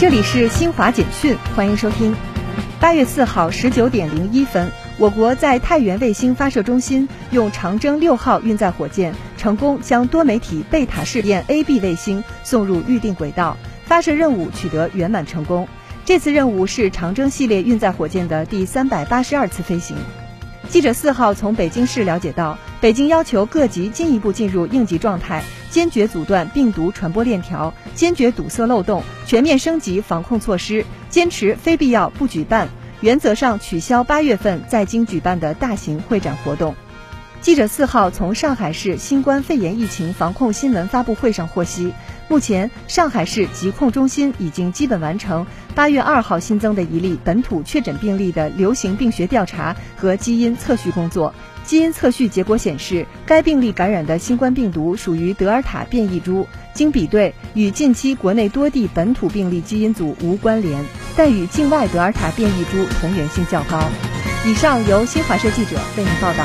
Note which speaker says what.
Speaker 1: 这里是新华简讯，欢迎收听。八月四号十九点零一分，我国在太原卫星发射中心用长征六号运载火箭成功将多媒体贝塔试验 AB 卫星送入预定轨道，发射任务取得圆满成功。这次任务是长征系列运载火箭的第三百八十二次飞行。记者四号从北京市了解到，北京要求各级进一步进入应急状态，坚决阻断病毒传播链条，坚决堵塞漏洞，全面升级防控措施，坚持非必要不举办，原则上取消八月份在京举办的大型会展活动。记者四号从上海市新冠肺炎疫情防控新闻发布会上获悉，目前上海市疾控中心已经基本完成八月二号新增的一例本土确诊病例的流行病学调查和基因测序工作。基因测序结果显示，该病例感染的新冠病毒属于德尔塔变异株，经比对与近期国内多地本土病例基因组无关联，但与境外德尔塔变异株同源性较高。以上由新华社记者为您报道。